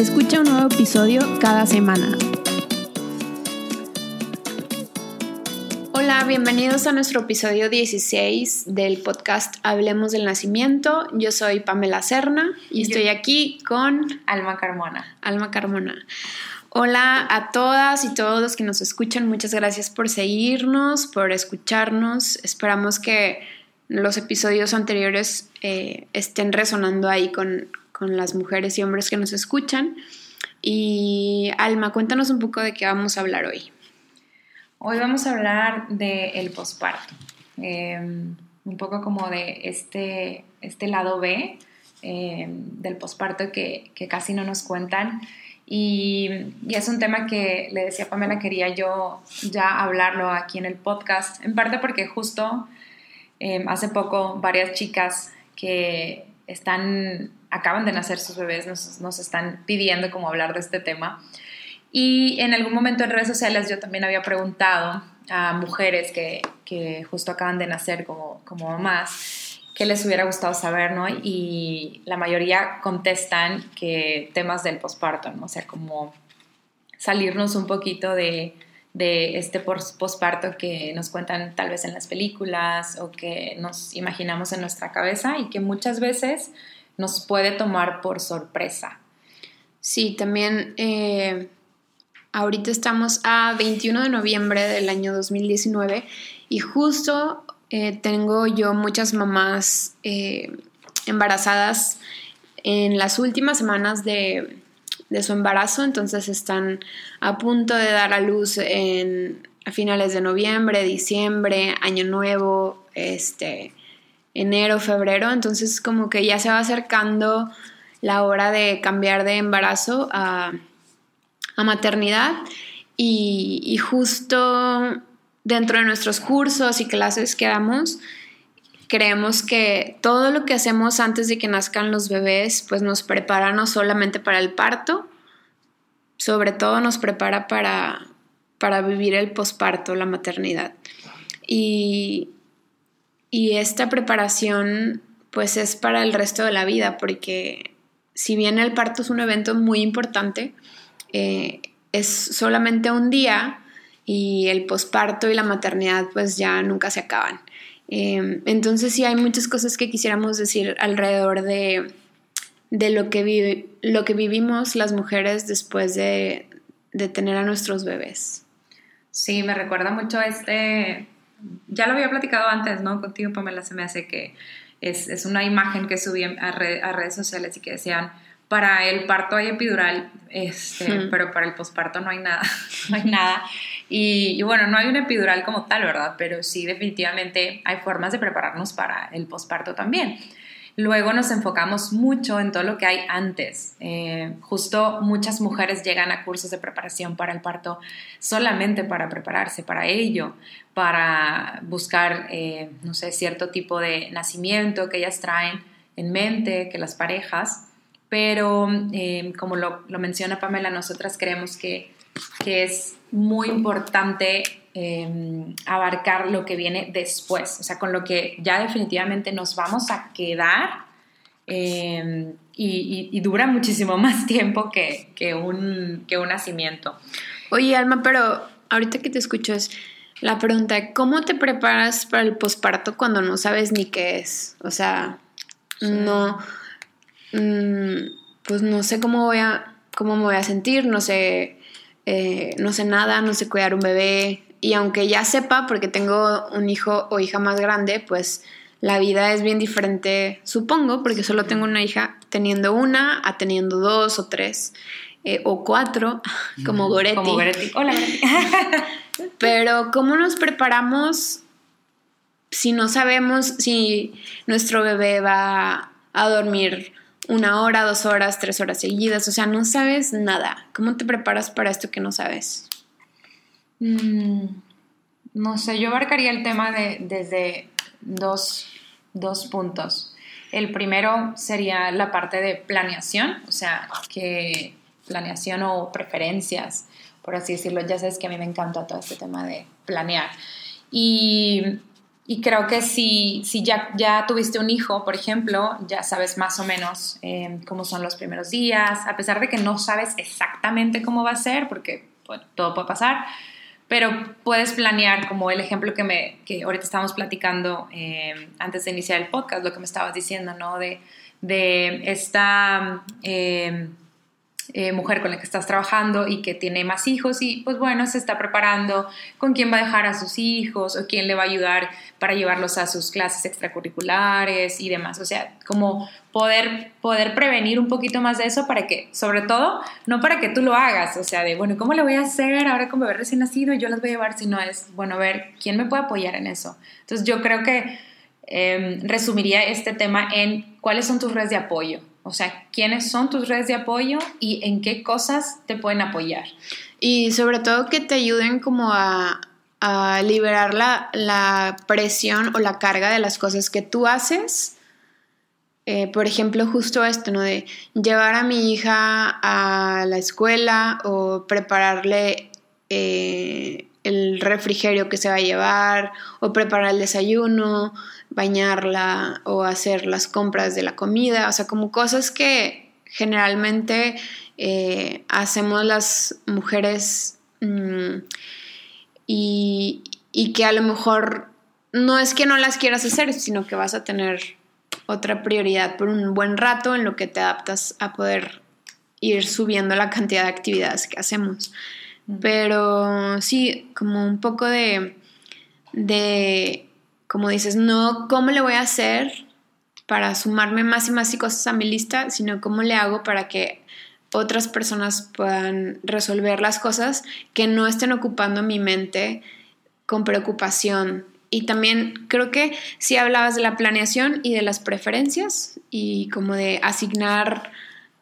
Escucha un nuevo episodio cada semana. Hola, bienvenidos a nuestro episodio 16 del podcast Hablemos del Nacimiento. Yo soy Pamela Serna y estoy aquí con Alma Carmona. Alma Carmona. Hola a todas y todos los que nos escuchan. Muchas gracias por seguirnos, por escucharnos. Esperamos que los episodios anteriores eh, estén resonando ahí con, con las mujeres y hombres que nos escuchan. Y Alma, cuéntanos un poco de qué vamos a hablar hoy. Hoy vamos a hablar del el posparto, em, un poco como de este, este lado B em, del posparto que, que, casi no nos cuentan. Y, y, es un tema que le decía Pamela, quería yo ya hablarlo aquí en el podcast, en parte porque justo em, hace poco varias chicas que están acaban de nacer sus bebés, nos, están pidiendo como hablar de este tema. Y en algún momento en redes sociales yo también había preguntado a mujeres que, que justo acaban de nacer como, como mamás qué les hubiera gustado saber, ¿no? Y la mayoría contestan que temas del posparto, ¿no? O sea, como salirnos un poquito de, de este posparto que nos cuentan tal vez en las películas o que nos imaginamos en nuestra cabeza y que muchas veces nos puede tomar por sorpresa. Sí, también eh, ahorita estamos a 21 de noviembre del año 2019 y justo eh, tengo yo muchas mamás eh, embarazadas en las últimas semanas de, de, su embarazo, entonces están a punto de dar a luz en, a finales de noviembre, diciembre, año nuevo, este, enero, febrero, entonces como que ya se va acercando la hora de cambiar de embarazo a, maternidad y, justo dentro de nuestros cursos y clases que damos, creemos que todo lo que hacemos antes de que nazcan los bebés, pues nos prepara no solamente para el parto, sobre todo nos prepara para, para vivir el posparto, la maternidad. Y, y esta preparación pues es para el resto de la vida, porque si bien el parto es un evento muy importante, eh, es solamente un día y el posparto y la maternidad pues ya nunca se acaban. Em, entonces sí hay muchas cosas que quisiéramos decir alrededor de, lo, que lo que vivimos las mujeres después de, de tener a nuestros bebés. Sí, me recuerda mucho este ya lo había platicado antes, ¿no? Contigo, Pamela, se me hace que es, una imagen que subí a, redes sociales y que decían, para el parto hay epidural, este, pero para el posparto no hay nada, no hay nada. Y, bueno, no hay un epidural como tal, ¿verdad? Pero sí, definitivamente hay formas de prepararnos para el posparto también. Luego nos enfocamos mucho en todo lo que hay antes. Eh, justo muchas mujeres llegan a cursos de preparación para el parto solamente para prepararse para ello, para buscar, eh, no sé, cierto tipo de nacimiento que ellas traen en mente, que las parejas. Pero eh, como lo, menciona Pamela, nosotras creemos que, que es muy importante Em, abarcar lo que viene después, o sea, con lo que ya definitivamente nos vamos a quedar em, y, dura muchísimo más tiempo que, que, un, que un nacimiento. Oye, Alma, pero ahorita que te escucho es la pregunta, ¿cómo te preparas para el posparto cuando no sabes ni qué es? O sea, no, mm, pues no sé cómo voy a, cómo me voy a sentir, no sé, eh, no sé nada, no sé cuidar un bebé, y aunque ya sepa, porque tengo un hijo o hija más grande, pues la vida es bien diferente, supongo, porque solo tengo una hija teniendo una a teniendo dos o tres eh, o cuatro, como Goretti. Como Goretti. Hola, Pero, ¿cómo nos preparamos si no sabemos si nuestro bebé va a dormir una hora, dos horas, tres horas seguidas, o sea, no sabes nada. ¿Cómo te preparas para esto que no sabes? Mm, no sé, yo abarcaría el tema de, desde dos, dos puntos. El primero sería la parte de planeación, o sea, que planeación o preferencias, por así decirlo. Ya sabes que a mí me encanta todo este tema de planear. Y, y creo que si, si ya, ya tuviste un hijo, por ejemplo, ya sabes más o menos eh, cómo son los primeros días, a pesar de que no sabes exactamente cómo va a ser, porque todo puede pasar, pero puedes planear, como el ejemplo que, me, que ahorita estábamos platicando eh, antes de iniciar el podcast, lo que me estabas diciendo, ¿no? De, de esta... Eh, eh, mujer con la que estás trabajando y que tiene más hijos y pues bueno, se está preparando con quién va a dejar a sus hijos o quién le va a ayudar para llevarlos a sus clases extracurriculares y demás. O sea, como poder, poder prevenir un poquito más de eso para que, sobre todo, no para que tú lo hagas, o sea, de, bueno, ¿cómo le voy a hacer ahora con bebé recién nacido y yo las voy a llevar? Sino es, bueno, ver, ¿quién me puede apoyar en eso? Entonces yo creo que em, resumiría este tema en cuáles son tus redes de apoyo o sea, quiénes son tus redes de apoyo y en qué cosas te pueden apoyar. Y sobre todo que te ayuden como a, liberar la, presión o la carga de las cosas que tú haces. Eh, por ejemplo, justo esto, ¿no? De llevar a mi hija a la escuela o prepararle eh, el refrigerio que se va a llevar o preparar el desayuno bañarla o hacer las compras de la comida, o sea, como cosas que generalmente eh, hacemos las mujeres mm, y, que a lo mejor no es que no las quieras hacer, sino que vas a tener otra prioridad por un buen rato en lo que te adaptas a poder ir subiendo la cantidad de actividades que hacemos. Pero sí, como un poco de, de como dices, no cómo le voy a hacer para sumarme más y más y cosas a mi lista, sino cómo le hago para que otras personas puedan resolver las cosas que no estén ocupando mi mente con preocupación. Y también creo que si hablabas de la planeación y de las preferencias y como de asignar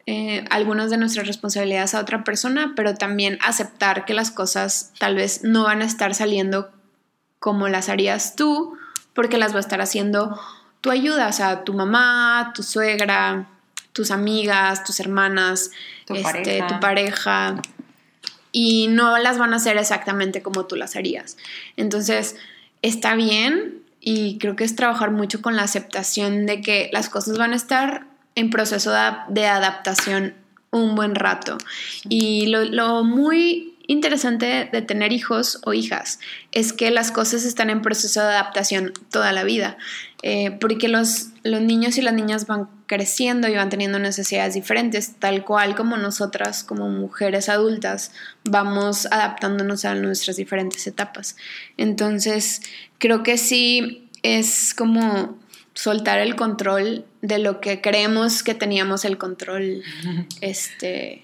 eh, algunas de nuestras responsabilidades a otra persona, pero también aceptar que las cosas tal vez no van a estar saliendo como las harías tú porque las va a estar haciendo tu ayuda, o sea, tu mamá, tu suegra, tus amigas, tus hermanas, tu, este, pareja. tu pareja, y no las van a hacer exactamente como tú las harías. Entonces, está bien y creo que es trabajar mucho con la aceptación de que las cosas van a estar en proceso de, adaptación un buen rato. Y lo, lo muy interesante de tener hijos o hijas es que las cosas están en proceso de adaptación toda la vida, eh, porque los, los niños y las niñas van creciendo y van teniendo necesidades diferentes, tal cual como nosotras como mujeres adultas vamos adaptándonos a nuestras diferentes etapas. Entonces, creo que sí es como soltar el control de lo que creemos que teníamos el control este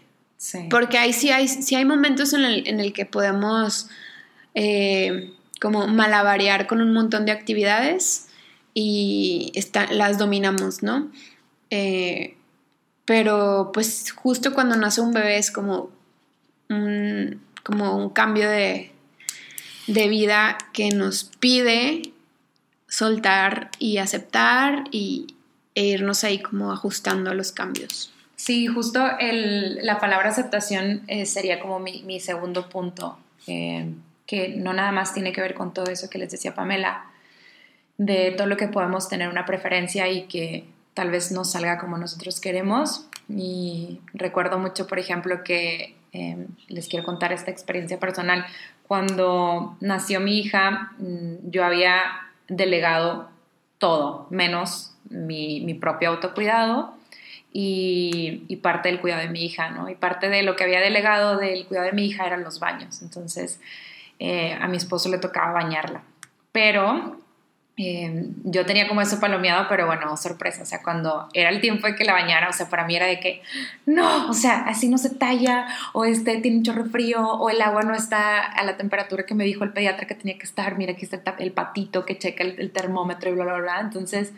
porque ahí sí hay, sí hay momentos en el, en el que podemos eh, como malabarear con un montón de actividades y las dominamos, ¿no? Eh, pero pues justo cuando nace un bebé es como un, como un cambio de, de vida que nos pide soltar y aceptar y, e irnos ahí como ajustando a los cambios. Sí, justo la palabra aceptación eh, sería como mi, segundo punto, eh, que no nada más tiene que ver con todo eso que les decía Pamela, de todo lo que podemos tener una preferencia y que tal vez no salga como nosotros queremos. Y recuerdo mucho, por ejemplo, que em, les quiero contar esta experiencia personal. Cuando nació mi hija, mm, yo había delegado todo, menos mi, mi propio autocuidado y, parte del cuidado de mi hija, ¿no? Y parte de lo que había delegado del cuidado de mi hija eran los baños. Entonces, eh, a mi esposo le tocaba bañarla. Pero eh, yo tenía como eso palomeado, pero bueno, sorpresa, o sea, cuando era el tiempo de que la bañara, o sea, para mí era de que, no, o sea, así no se talla, o este tiene un chorro frío, o el agua no está a la temperatura que me dijo el pediatra que tenía que estar, mira, aquí está el patito que checa el, el termómetro y bla, bla, bla. Entonces,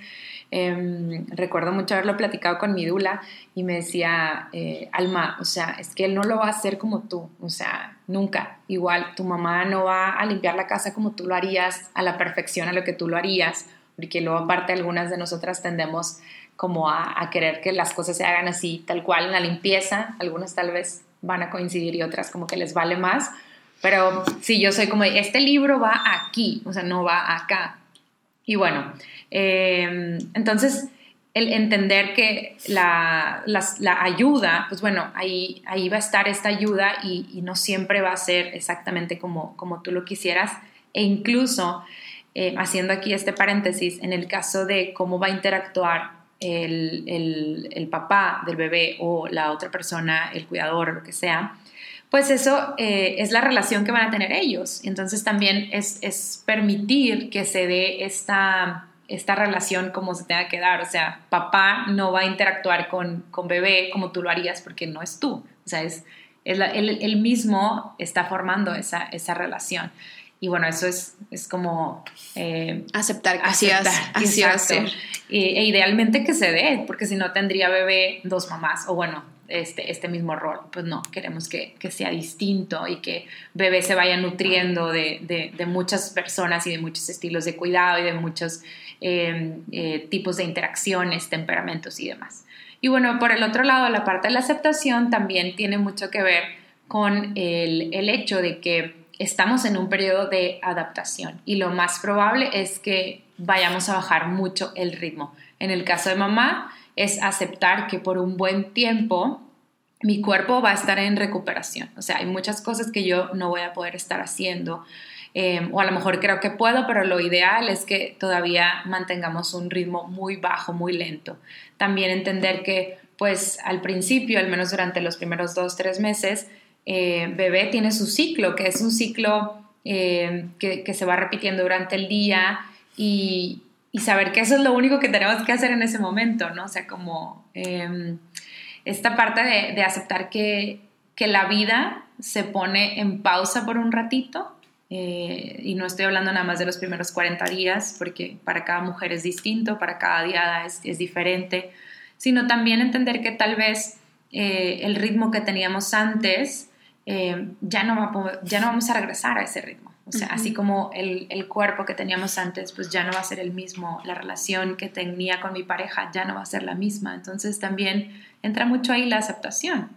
Em, recuerdo mucho haberlo platicado con mi dula y me decía, eh, Alma, o sea, es que él no lo va a hacer como tú, o sea, nunca. Igual, tu mamá no va a limpiar la casa como tú lo harías, a la perfección, a lo que tú lo harías, porque luego aparte algunas de nosotras tendemos como a, a querer que las cosas se hagan así, tal cual, en la limpieza, algunas tal vez van a coincidir y otras como que les vale más, pero sí, yo soy como, este libro va aquí, o sea, no va acá. Y bueno, em, entonces el entender que la, ayuda, pues bueno, ahí, ahí va a estar esta ayuda y, no siempre va a ser exactamente como, como tú lo quisieras. E incluso, eh, haciendo aquí este paréntesis, en el caso de cómo va a interactuar el, el, papá del bebé o la otra persona, el cuidador lo que sea, pues eso eh, es la relación que van a tener ellos. Entonces también es, es permitir que se dé esta, esta relación como se tenga que dar. O sea, papá no va a interactuar con, con bebé como tú lo harías porque no es tú. O sea, es, es él, mismo está formando esa, esa relación. Y bueno, eso es, es como... Eh, aceptar que así, así va a ser. E, idealmente que se dé, porque si no tendría bebé dos mamás, o bueno, este, este mismo rol. Pues no, queremos que, sea distinto y que bebé se vaya nutriendo de, muchas personas y de muchos estilos de cuidado y de muchos em, eh, tipos de interacciones, temperamentos y demás. Y bueno, por el otro lado, la parte de la aceptación también tiene mucho que ver con el, el hecho de que estamos en un periodo de adaptación y lo más probable es que vayamos a bajar mucho el ritmo. En el caso de mamá, es aceptar que por un buen tiempo mi cuerpo va a estar en recuperación. O sea, hay muchas cosas que yo no voy a poder estar haciendo. Em, o a lo mejor creo que puedo, pero lo ideal es que todavía mantengamos un ritmo muy bajo, muy lento. También entender que, pues al principio, al menos durante los primeros dos, tres meses, eh, bebé tiene su ciclo, que es un ciclo que, que, se va repitiendo durante el día y, y saber que eso es lo único que tenemos que hacer en ese momento, ¿no? O sea, como em, esta parte de, aceptar que, la vida se pone en pausa por un ratito, eh, y no estoy hablando nada más de los primeros 40 días, porque para cada mujer es distinto, para cada diada es, diferente, sino también entender que tal vez eh, el ritmo que teníamos antes eh, ya, no ya no vamos a regresar a ese ritmo. O sea, así como el, cuerpo que teníamos antes, pues ya no va a ser el mismo, la relación que tenía con mi pareja ya no va a ser la misma. Entonces también entra mucho ahí la aceptación,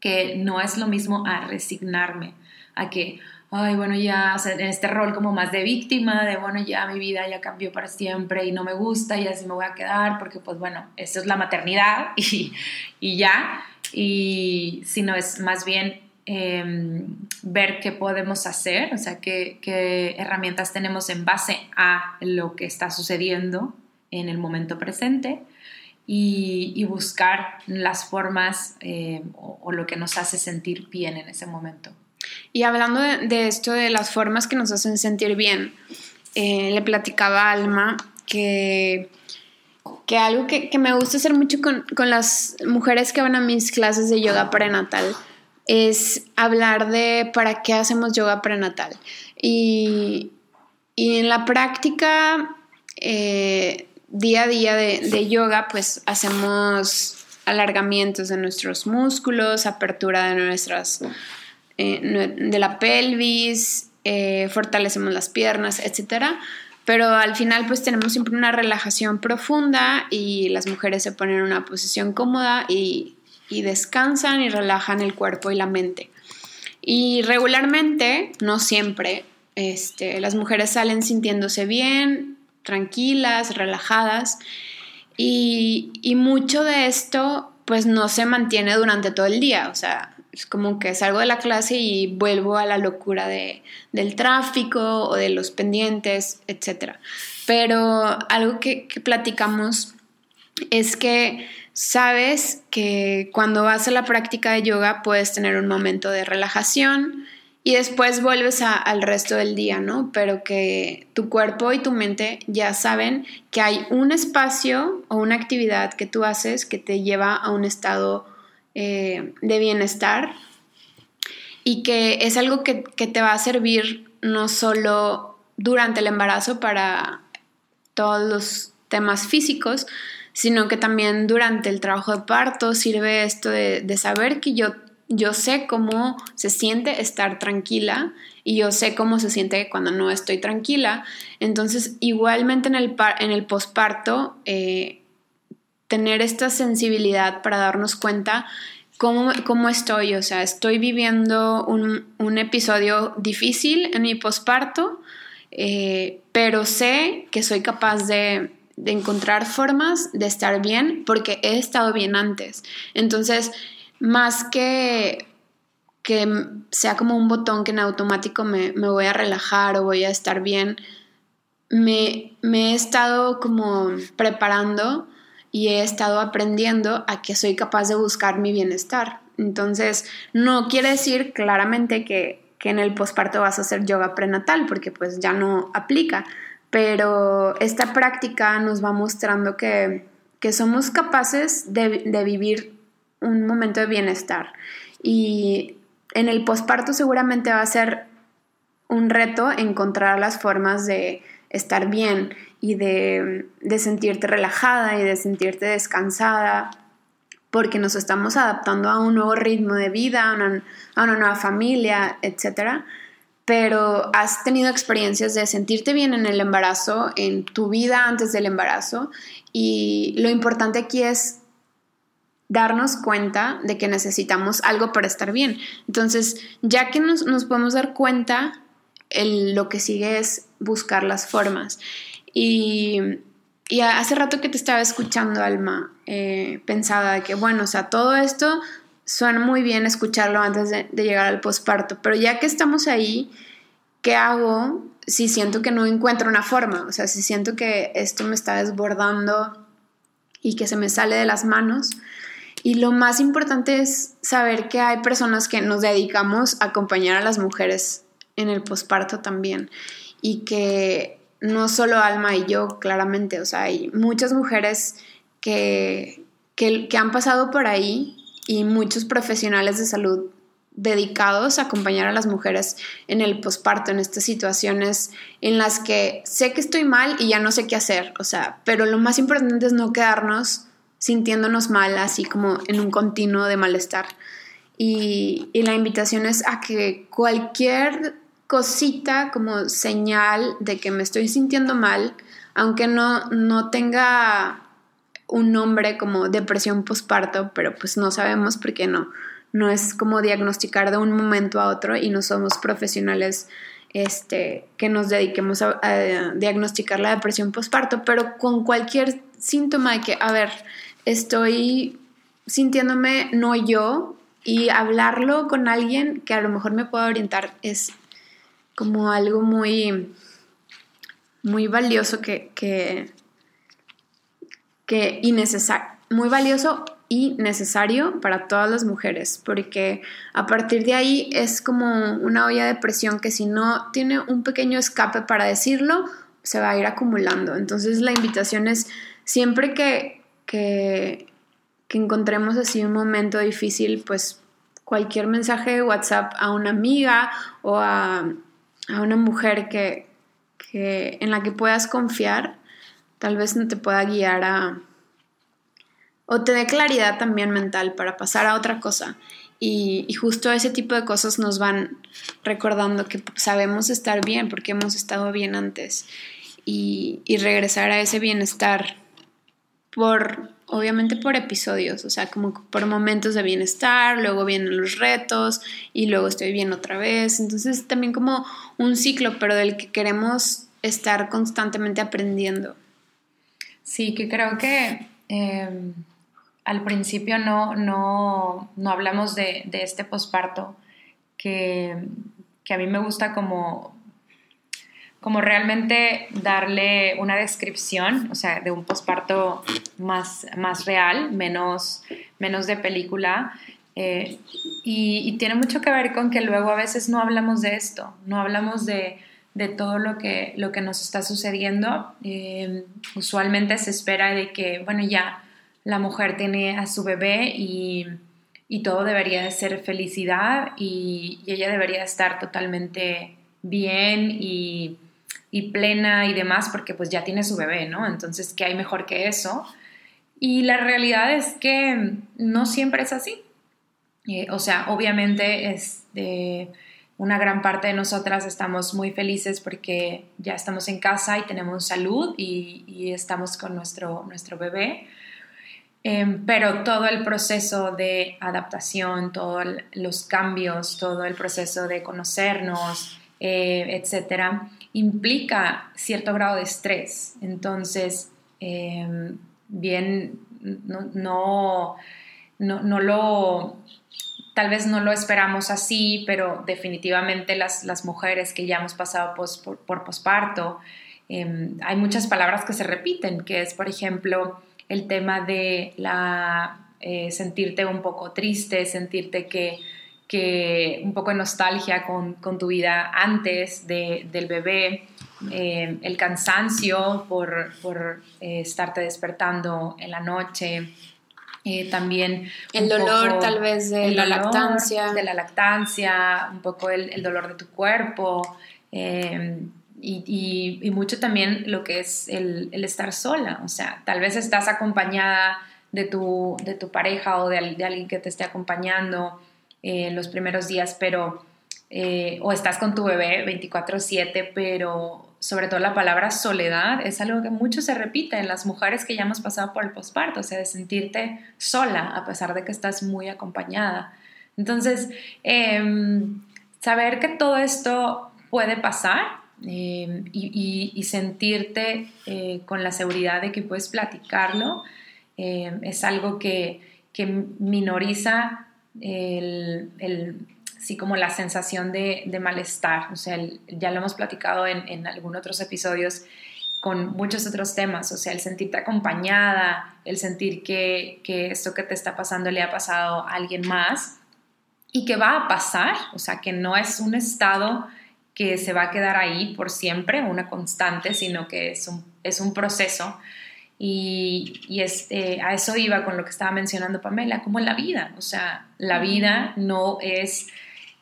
que no es lo mismo a resignarme, a que, ay, bueno, ya, o sea, en este rol como más de víctima, de, bueno, ya mi vida ya cambió para siempre y no me gusta y así me voy a quedar, porque pues bueno, eso es la maternidad y, y ya, y si no es más bien Em, ver qué podemos hacer, o sea, qué, herramientas tenemos en base a lo que está sucediendo en el momento presente y, buscar las formas em, o, lo que nos hace sentir bien en ese momento. Y hablando de, esto de las formas que nos hacen sentir bien, eh, le platicaba a Alma que que algo que, me gusta hacer mucho con, con, las mujeres que van a mis clases de yoga prenatal es hablar de para qué hacemos yoga prenatal. Y, en la práctica eh, día a día de, yoga, pues hacemos alargamientos de nuestros músculos, apertura de nuestras, eh, de la pelvis, eh, fortalecemos las piernas, etc. Pero al final pues tenemos siempre una relajación profunda y las mujeres se ponen en una posición cómoda y y descansan y relajan el cuerpo y la mente. Y regularmente, no siempre, este, las mujeres salen sintiéndose bien, tranquilas, relajadas y, mucho de esto pues no se mantiene durante todo el día, o sea, es como que salgo de la clase y vuelvo a la locura de, del tráfico o de los pendientes, etc. Pero algo que, que platicamos es que sabes que cuando vas a la práctica de yoga puedes tener un momento de relajación y después vuelves al resto del día, ¿no? Pero que tu cuerpo y tu mente ya saben que hay un espacio o una actividad que tú haces que te lleva a un estado eh, de bienestar y que es algo que, que te va a servir no solo durante el embarazo para todos los temas físicos, sino que también durante el trabajo de parto sirve esto de, de saber que yo, yo sé cómo se siente estar tranquila y yo sé cómo se siente cuando no estoy tranquila. Entonces, igualmente en el, en el posparto, eh, tener esta sensibilidad para darnos cuenta cómo, cómo estoy, o sea, estoy viviendo un, un episodio difícil en mi posparto, eh, pero sé que soy capaz de, de encontrar formas de estar bien porque he estado bien antes. Entonces, más que que sea como un botón que en automático me, me voy a relajar o voy a estar bien, me, me, he estado como preparando y he estado aprendiendo a que soy capaz de buscar mi bienestar. Entonces, no quiere decir claramente que, que en el posparto vas a hacer yoga prenatal, porque pues ya no aplica, pero esta práctica nos va mostrando que, que somos capaces de, de vivir un momento de bienestar. Y en el posparto seguramente va a ser un reto encontrar las formas de estar bien y de, sentirte relajada y de sentirte descansada, porque nos estamos adaptando a un nuevo ritmo de vida, a una, a una nueva familia, etc. Pero has tenido experiencias de sentirte bien en el embarazo, en tu vida antes del embarazo, y lo importante aquí es darnos cuenta de que necesitamos algo para estar bien. Entonces, ya que nos, podemos dar cuenta, lo que sigue es buscar las formas. Y, hace rato que te estaba escuchando, Alma, eh, pensaba que, bueno, o sea, todo esto suena muy bien escucharlo antes de, llegar al posparto, pero ya que estamos ahí, ¿qué hago si siento que no encuentro una forma? O sea, si siento que esto me está desbordando y que se me sale de las manos, y lo más importante es saber que hay personas que nos dedicamos a acompañar a las mujeres en el posparto también y que no solo Alma y yo, claramente, o sea, hay muchas mujeres que, que, han pasado por ahí y muchos profesionales de salud dedicados a acompañar a las mujeres en el posparto, en estas situaciones en las que sé que estoy mal y ya no sé qué hacer, o sea, pero lo más importante es no quedarnos sintiéndonos mal, así como en un continuo de malestar. Y, la invitación es a que cualquier cosita como señal de que me estoy sintiendo mal, aunque no, no tenga un nombre como depresión postparto, pero pues no sabemos por qué no. No es como diagnosticar de un momento a otro y no somos profesionales este, que nos dediquemos a, diagnosticar la depresión postparto, pero con cualquier síntoma de que, a ver, estoy sintiéndome no yo y hablarlo con alguien que a lo mejor me pueda orientar es como algo muy, muy valioso que, que, que muy valioso y necesario para todas las mujeres, porque a partir de ahí es como una olla de presión que si no tiene un pequeño escape para decirlo, se va a ir acumulando. Entonces la invitación es siempre que, que, encontremos así un momento difícil, pues cualquier mensaje de WhatsApp a una amiga o a, una mujer que, en la que puedas confiar, tal vez no te pueda guiar a... o te dé claridad también mental para pasar a otra cosa. Y, justo ese tipo de cosas nos van recordando que sabemos estar bien porque hemos estado bien antes y, y regresar a ese bienestar por, obviamente por episodios, o sea, como por momentos de bienestar, luego vienen los retos y luego estoy bien otra vez. Entonces también como un ciclo, pero del que queremos estar constantemente aprendiendo. Sí, que creo que em, al principio no, no, no hablamos de, de este posparto, que, que a mí me gusta como como realmente darle una descripción, o sea, de un posparto más, más real, menos, menos de película. Eh, y, tiene mucho que ver con que luego a veces no hablamos de esto, no hablamos de, de todo lo que, lo que nos está sucediendo. Eh, usualmente se espera de que, bueno, ya la mujer tiene a su bebé y, y todo debería de ser felicidad y, y ella debería estar totalmente bien y y plena y demás porque pues ya tiene su bebé, ¿no? Entonces, ¿qué hay mejor que eso? Y la realidad es que no siempre es así. Eh, o sea, obviamente es de una gran parte de nosotras estamos muy felices porque ya estamos en casa y tenemos salud y, estamos con nuestro, nuestro bebé. Em, pero todo el proceso de adaptación, todos los cambios, todo el proceso de conocernos, eh, etcétera, implica cierto grado de estrés. Entonces, em, bien, no, no, no, lo, tal vez no lo esperamos así, pero definitivamente las, las mujeres que ya hemos pasado por, por posparto, em, hay muchas palabras que se repiten, que es, por ejemplo, el tema de la, eh, sentirte un poco triste, sentirte que que un poco de nostalgia con, tu vida antes del bebé, eh, el cansancio por, eh, estarte despertando en la noche, eh, también el dolor tal vez de la lactancia. De la lactancia, un poco el, dolor de tu cuerpo. Y, mucho también lo que es el, estar sola, o sea, tal vez estás acompañada de tu, de tu pareja o de, de alguien que te esté acompañando, en los primeros días, pero eh, o estás con tu bebé 24/7, pero sobre todo la palabra soledad es algo que mucho se repite en las mujeres que ya hemos pasado por el posparto, o sea, de sentirte sola a pesar de que estás muy acompañada. Entonces, em, saber que todo esto puede pasar em, y, sentirte eh, con la seguridad de que puedes platicarlo em, es algo que, que minoriza el, sí como la sensación de, malestar. O sea, ya lo hemos platicado en, en algunos otros episodios con muchos otros temas, o sea, el sentirte acompañada, el sentir que, que, esto que te está pasando le ha pasado a alguien más y que va a pasar, o sea, que no es un estado que se va a quedar ahí por siempre, una constante, sino que es un, es un proceso. Y, y este, a eso iba con lo que estaba mencionando Pamela, como en la vida, o sea, la vida no es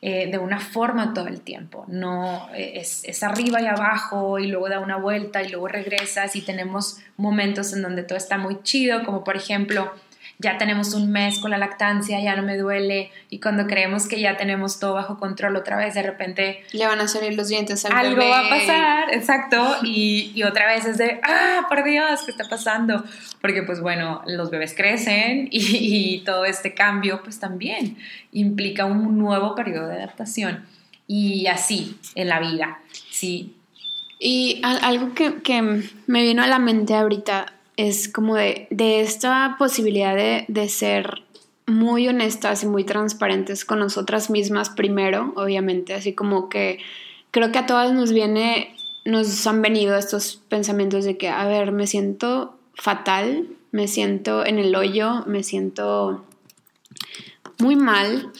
eh, de una forma todo el tiempo, no es, es, arriba y abajo y luego da una vuelta y luego regresas y tenemos momentos en donde todo está muy chido, como por ejemplo ya tenemos un mes con la lactancia, ya no me duele, y cuando creemos que ya tenemos todo bajo control otra vez, de repente... Le van a salir los dientes al Algo va a pasar, exacto, y, y, otra vez es de, ah, por Dios, ¿qué está pasando? Porque pues bueno, los bebés crecen y, y todo este cambio pues también implica un nuevo periodo de adaptación. Y así en la vida, sí. Y algo que, que me vino a la mente ahorita es como de, esta posibilidad de, ser muy honestas y muy transparentes con nosotras mismas primero, obviamente, así como que creo que a todas nos viene, nos han venido estos pensamientos de que, a ver, me siento fatal, me siento en el hoyo, me siento muy mal,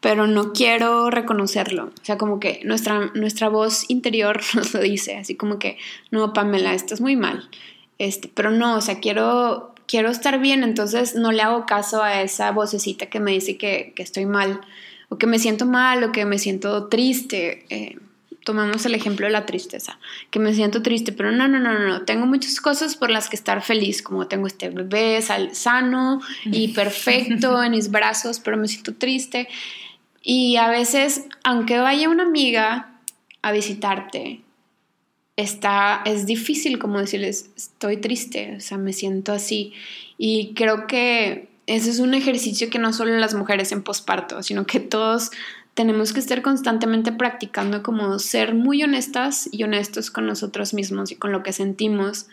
pero no quiero reconocerlo. O sea, como que nuestra, nuestra voz interior nos lo dice, así como que, no, Pamela, estás muy mal. Este, pero no, o sea, quiero, quiero estar bien, entonces no le hago caso a esa vocecita que me dice que, estoy mal, o que me siento mal, o que me siento triste. Eh, tomamos el ejemplo de la tristeza, que me siento triste, pero no, no, no, no, tengo muchas cosas por las que estar feliz, como tengo este bebé sano y perfecto en mis brazos, pero me siento triste. Y a veces, aunque vaya una amiga a visitarte está, es difícil como decirles, estoy triste, o sea, me siento así. Y creo que ese es un ejercicio que no solo las mujeres en posparto, sino que todos tenemos que estar constantemente practicando como ser muy honestas y honestos con nosotros mismos y con lo que sentimos.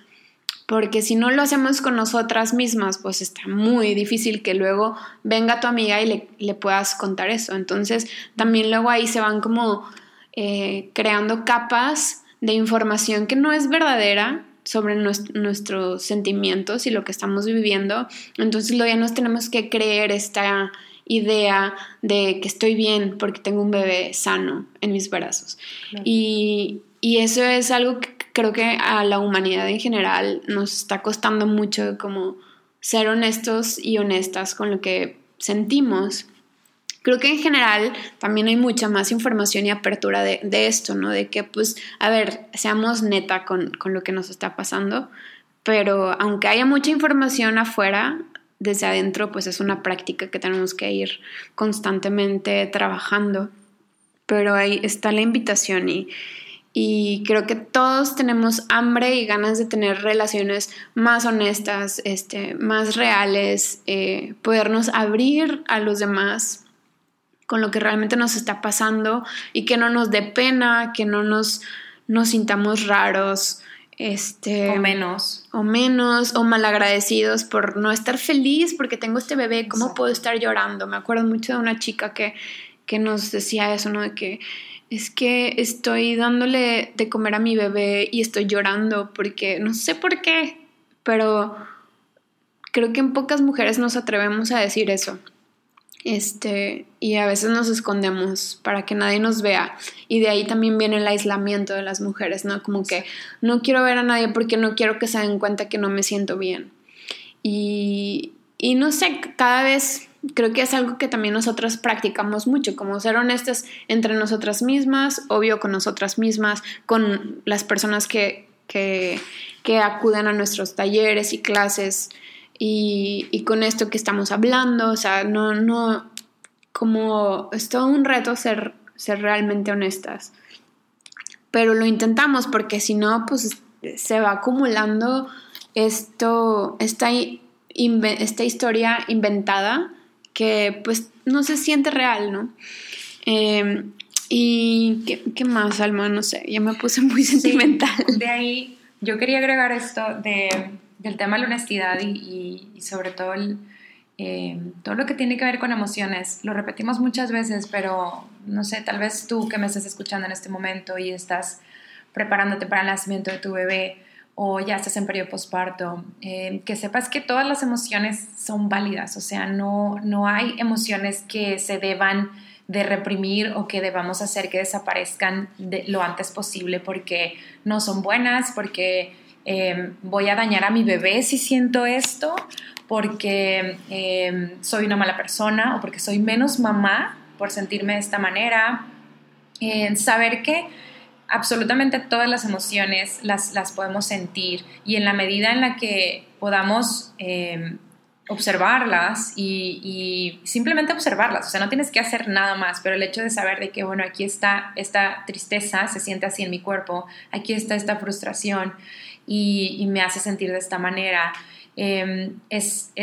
Porque si no lo hacemos con nosotras mismas, pues está muy difícil que luego venga tu amiga y le, le puedas contar eso. Entonces también luego ahí se van como eh, creando capas de información que no es verdadera sobre nuestros sentimientos y lo que estamos viviendo. Entonces luego ya nos tenemos que creer esta idea de que estoy bien porque tengo un bebé sano en mis brazos. Y, y, eso es algo que creo que a la humanidad en general nos está costando mucho como ser honestos y honestas con lo que sentimos. Creo que en general también hay mucha más información y apertura de, esto, ¿no? De que, pues, a ver, seamos neta con, con lo que nos está pasando, pero aunque haya mucha información afuera, desde adentro, pues es una práctica que tenemos que ir constantemente trabajando. Pero ahí está la invitación y, y creo que todos tenemos hambre y ganas de tener relaciones más honestas, este, más reales, eh, podernos abrir a los demás con lo que realmente nos está pasando y que no nos dé pena, que no nos, nos sintamos raros. Este, o menos. O menos, o malagradecidos por no estar feliz porque tengo este bebé, ¿cómo puedo estar llorando? Me acuerdo mucho de una chica que, que nos decía eso, ¿no? De que es que estoy dándole de comer a mi bebé y estoy llorando porque no sé por qué, pero creo que en pocas mujeres nos atrevemos a decir eso. Este, y a veces nos escondemos para que nadie nos vea. Y de ahí también viene el aislamiento de las mujeres, ¿no? Como que no quiero ver a nadie porque no quiero que se den cuenta que no me siento bien. Y, y no sé, cada vez creo que es algo que también nosotras practicamos mucho, como ser honestas entre nosotras mismas, obvio con nosotras mismas, con las personas que, que, que acuden a nuestros talleres y clases y, con esto que estamos hablando, o sea, no, no, como es todo un reto ser, ser realmente honestas. Pero lo intentamos porque si no, pues se va acumulando esto, esta, esta historia inventada que pues no se siente real, ¿no? Em, y ¿qué, ¿qué, más, Alma? No sé, ya me puse muy sentimental. de ahí yo quería agregar esto de del tema de la honestidad y, sobre todo eh, todo lo que tiene que ver con emociones. Lo repetimos muchas veces, pero no sé, tal vez tú que me estás escuchando en este momento y estás preparándote para el nacimiento de tu bebé o ya estás en periodo posparto, eh, que sepas que todas las emociones son válidas, o sea, no, no hay emociones que se deban de reprimir o que debamos hacer que desaparezcan lo antes posible porque no son buenas, porque Em, voy a dañar a mi bebé si siento esto, porque em, soy una mala persona o porque soy menos mamá por sentirme de esta manera. saber que absolutamente todas las emociones las, las, podemos sentir y en la medida en la que podamos em, observarlas y, simplemente observarlas, o sea, no tienes que hacer nada más, pero el hecho de saber de que, bueno, aquí está esta tristeza, se siente así en mi cuerpo, aquí está esta frustración y, me hace sentir de esta manera. Em, es,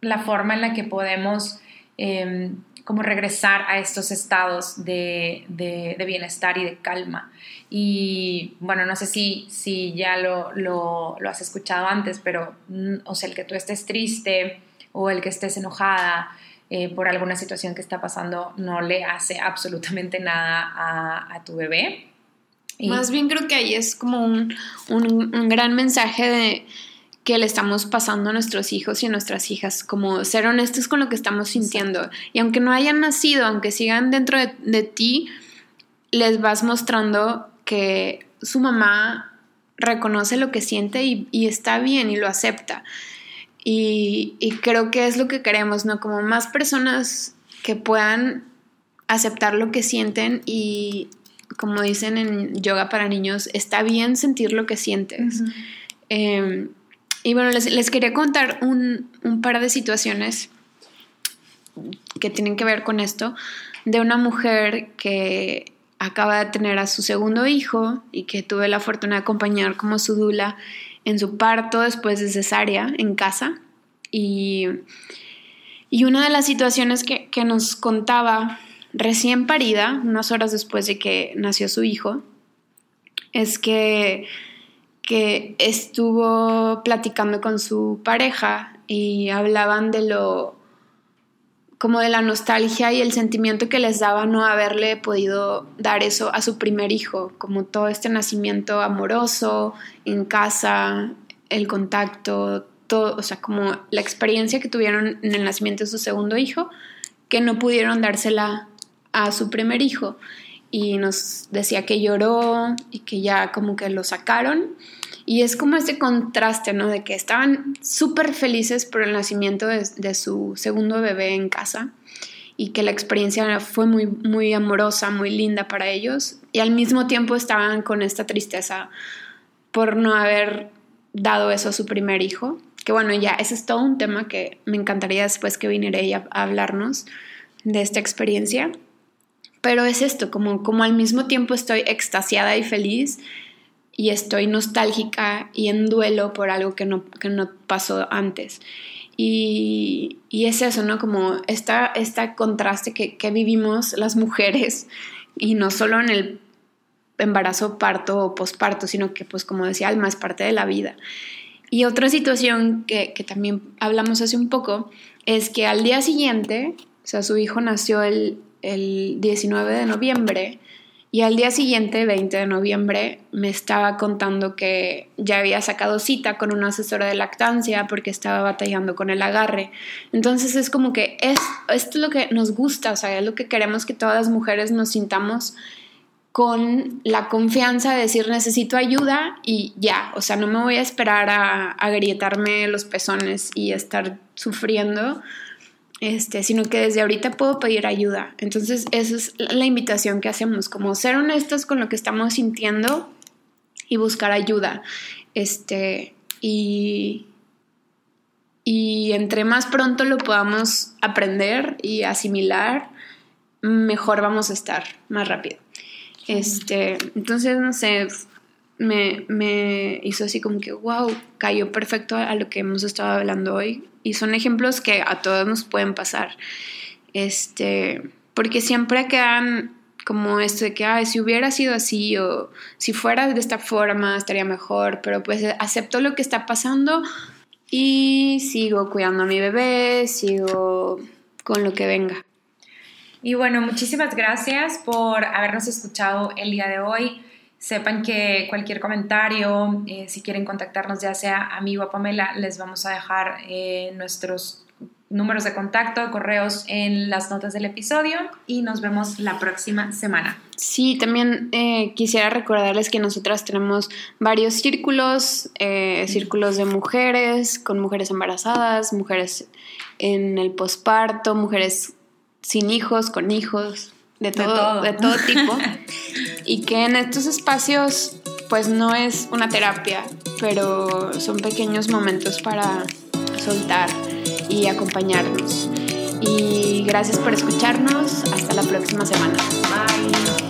la forma en la que podemos em, como regresar a estos estados de, bienestar y de calma. Y bueno, no sé si, si ya lo, has escuchado antes, pero mm, o sea, el que tú estés triste o el que estés enojada, eh, por alguna situación que está pasando no le hace absolutamente nada a, tu bebé. Más bien creo que ahí es como un, gran mensaje de que le estamos pasando a nuestros hijos y a nuestras hijas, como ser honestos con lo que estamos sintiendo. Y aunque no hayan nacido, aunque sigan dentro de, ti, les vas mostrando que su mamá reconoce lo que siente y, está bien y lo acepta. Y, y, creo que es lo que queremos, ¿no? Como más personas que puedan aceptar lo que sienten y, como dicen en yoga para niños, está bien sentir lo que sientes. Y bueno, les, quería contar un, par de situaciones que tienen que ver con esto, de una mujer que acaba de tener a su segundo hijo y que tuve la fortuna de acompañar como su dula en su parto después de cesárea en casa. Y, y una de las situaciones que, que nos contaba recién parida, unas horas después de que nació su hijo, es que, que estuvo platicando con su pareja y hablaban de lo como de la nostalgia y el sentimiento que les daba no haberle podido dar eso a su primer hijo, como todo este nacimiento amoroso en casa, el contacto, todo, o sea, como la experiencia que tuvieron en el nacimiento de su segundo hijo, que no pudieron dársela a su primer hijo y nos decía que lloró y que ya como que lo sacaron. Y es como este contraste, ¿no? De que estaban súper felices por el nacimiento de, su segundo bebé en casa y que la experiencia fue muy, muy amorosa, muy linda para ellos y al mismo tiempo estaban con esta tristeza por no haber dado eso a su primer hijo. Que bueno, ya ese es todo un tema que me encantaría después que viniera ella a hablarnos de esta experiencia. Pero es esto, como, como al mismo tiempo estoy extasiada y feliz y estoy nostálgica y en duelo por algo que no, que no pasó antes. Y, y, es eso, ¿no? Como esta, este contraste que, que, vivimos las mujeres, y no solo en el embarazo, parto o posparto, sino que, pues, como decía Alma, es parte de la vida. Y otra situación que, que también hablamos hace un poco es que al día siguiente, o sea, su hijo nació el, el 19 de noviembre, y al día siguiente, 20 de noviembre, me estaba contando que ya había sacado cita con una asesora de lactancia porque estaba batallando con el agarre. Entonces es como que es, esto es lo que nos gusta, o sea, es lo que queremos que todas las mujeres nos sintamos con la confianza de decir necesito ayuda y ya, o sea, no me voy a esperar a agrietarme los pezones y estar sufriendo este, sino que desde ahorita puedo pedir ayuda. Entonces, esa es la invitación que hacemos, como ser honestos con lo que estamos sintiendo y buscar ayuda. Este, y, y entre más pronto lo podamos aprender y asimilar, mejor vamos a estar, más rápido. Este, entonces, no sé, me, me hizo así como que, wow, cayó perfecto a lo que hemos estado hablando hoy y son ejemplos que a todos nos pueden pasar. Este, porque siempre quedan como esto de que, ay, si hubiera sido así o si fuera de esta forma estaría mejor, pero pues acepto lo que está pasando y sigo cuidando a mi bebé, sigo con lo que venga. Y bueno, muchísimas gracias por habernos escuchado el día de hoy. Sepan que cualquier comentario, eh, si quieren contactarnos ya sea a mí o a Pamela, les vamos a dejar eh, nuestros números de contacto, correos en las notas del episodio y nos vemos la próxima semana. Sí, también eh, quisiera recordarles que nosotras tenemos varios círculos, círculos de mujeres, con mujeres embarazadas, mujeres en el posparto, mujeres sin hijos, con hijos, de todo, de todo, tipo. y que en estos espacios pues no es una terapia, pero son pequeños momentos para soltar y acompañarnos. Y gracias por escucharnos. Hasta la próxima semana. Bye.